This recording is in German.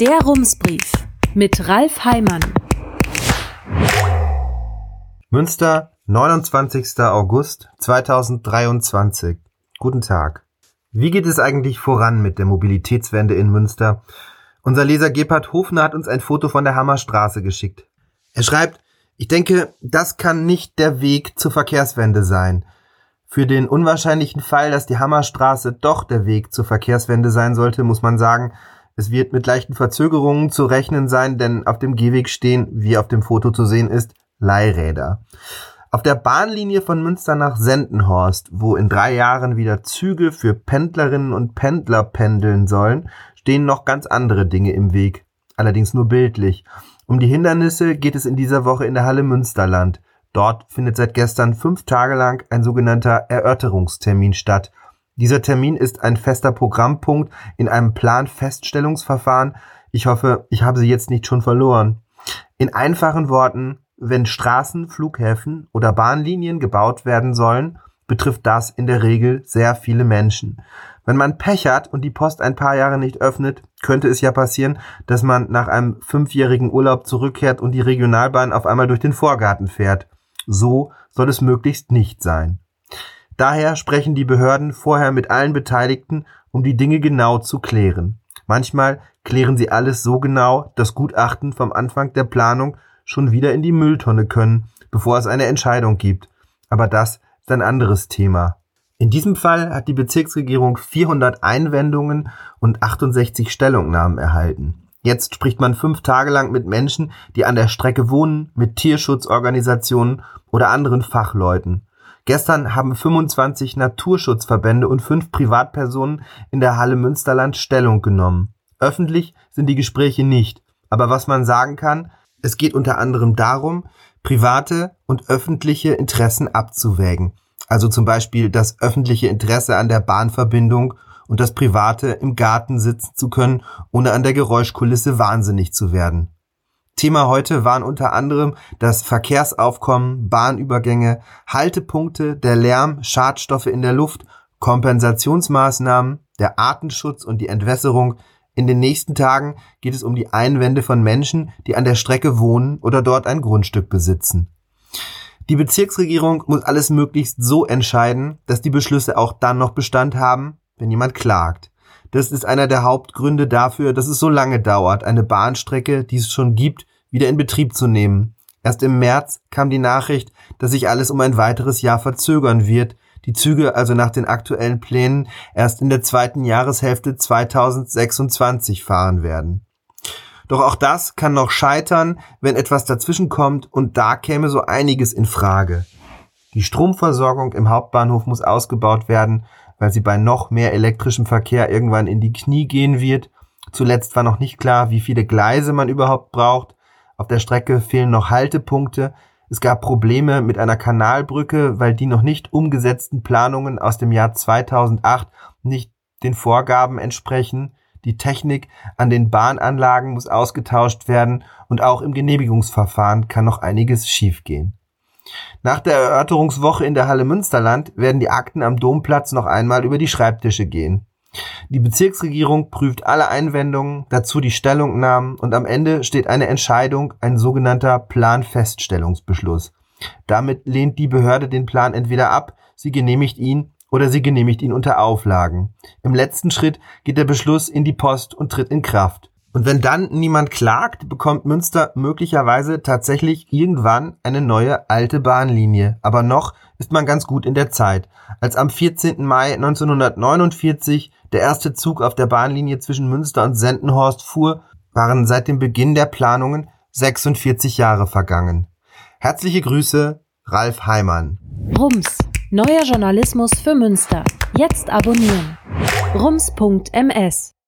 Der Rumsbrief mit Ralf Heimann. Münster, 29. August 2023. Guten Tag. Wie geht es eigentlich voran mit der Mobilitätswende in Münster? Unser Leser Gebhard Hofner hat uns ein Foto von der Hammerstraße geschickt. Er schreibt, ich denke, das kann nicht der Weg zur Verkehrswende sein. Für den unwahrscheinlichen Fall, dass die Hammerstraße doch der Weg zur Verkehrswende sein sollte, muss man sagen, es wird mit leichten Verzögerungen zu rechnen sein, denn auf dem Gehweg stehen, wie auf dem Foto zu sehen ist, Leihräder. Auf der Bahnlinie von Münster nach Sendenhorst, wo in drei Jahren wieder Züge für Pendlerinnen und Pendler pendeln sollen, stehen noch ganz andere Dinge im Weg. Allerdings nur bildlich. Um die Hindernisse geht es in dieser Woche in der Halle Münsterland. Dort findet seit gestern fünf Tage lang ein sogenannter Erörterungstermin statt. Dieser Termin ist ein fester Programmpunkt in einem Planfeststellungsverfahren. Ich hoffe, ich habe Sie jetzt nicht schon verloren. In einfachen Worten, wenn Straßen, Flughäfen oder Bahnlinien gebaut werden sollen, betrifft das in der Regel sehr viele Menschen. Wenn man Pech hat und die Post ein paar Jahre nicht öffnet, könnte es ja passieren, dass man nach einem fünfjährigen Urlaub zurückkehrt und die Regionalbahn auf einmal durch den Vorgarten fährt. So soll es möglichst nicht sein. Daher sprechen die Behörden vorher mit allen Beteiligten, um die Dinge genau zu klären. Manchmal klären sie alles so genau, dass Gutachten vom Anfang der Planung schon wieder in die Mülltonne können, bevor es eine Entscheidung gibt. Aber das ist ein anderes Thema. In diesem Fall hat die Bezirksregierung 400 Einwendungen und 68 Stellungnahmen erhalten. Jetzt spricht man fünf Tage lang mit Menschen, die an der Strecke wohnen, mit Tierschutzorganisationen oder anderen Fachleuten. Gestern haben 25 Naturschutzverbände und fünf Privatpersonen in der Halle Münsterland Stellung genommen. Öffentlich sind die Gespräche nicht, aber was man sagen kann, es geht unter anderem darum, private und öffentliche Interessen abzuwägen. Also zum Beispiel das öffentliche Interesse an der Bahnverbindung und das private im Garten sitzen zu können, ohne an der Geräuschkulisse wahnsinnig zu werden. Thema heute waren unter anderem das Verkehrsaufkommen, Bahnübergänge, Haltepunkte, der Lärm, Schadstoffe in der Luft, Kompensationsmaßnahmen, der Artenschutz und die Entwässerung. In den nächsten Tagen geht es um die Einwände von Menschen, die an der Strecke wohnen oder dort ein Grundstück besitzen. Die Bezirksregierung muss alles möglichst so entscheiden, dass die Beschlüsse auch dann noch Bestand haben, wenn jemand klagt. Das ist einer der Hauptgründe dafür, dass es so lange dauert, eine Bahnstrecke, die es schon gibt, wieder in Betrieb zu nehmen. Erst im März kam die Nachricht, dass sich alles um ein weiteres Jahr verzögern wird, die Züge also nach den aktuellen Plänen erst in der zweiten Jahreshälfte 2026 fahren werden. Doch auch das kann noch scheitern, wenn etwas dazwischenkommt und da käme so einiges in Frage. Die Stromversorgung im Hauptbahnhof muss ausgebaut werden, weil sie bei noch mehr elektrischem Verkehr irgendwann in die Knie gehen wird. Zuletzt war noch nicht klar, wie viele Gleise man überhaupt braucht. Auf der Strecke fehlen noch Haltepunkte. Es gab Probleme mit einer Kanalbrücke, weil die noch nicht umgesetzten Planungen aus dem Jahr 2008 nicht den Vorgaben entsprechen. Die Technik an den Bahnanlagen muss ausgetauscht werden und auch im Genehmigungsverfahren kann noch einiges schiefgehen. Nach der Erörterungswoche in der Halle Münsterland werden die Akten am Domplatz noch einmal über die Schreibtische gehen. Die Bezirksregierung prüft alle Einwendungen, dazu die Stellungnahmen und am Ende steht eine Entscheidung, ein sogenannter Planfeststellungsbeschluss. Damit lehnt die Behörde den Plan entweder ab, sie genehmigt ihn oder sie genehmigt ihn unter Auflagen. Im letzten Schritt geht der Beschluss in die Post und tritt in Kraft. Und wenn dann niemand klagt, bekommt Münster möglicherweise tatsächlich irgendwann eine neue alte Bahnlinie. Aber noch ist man ganz gut in der Zeit. Als am 14. Mai 1949 der erste Zug auf der Bahnlinie zwischen Münster und Sendenhorst fuhr, waren seit dem Beginn der Planungen 46 Jahre vergangen. Herzliche Grüße, Ralf Heimann. Rums, neuer Journalismus für Münster. Jetzt abonnieren. rums.ms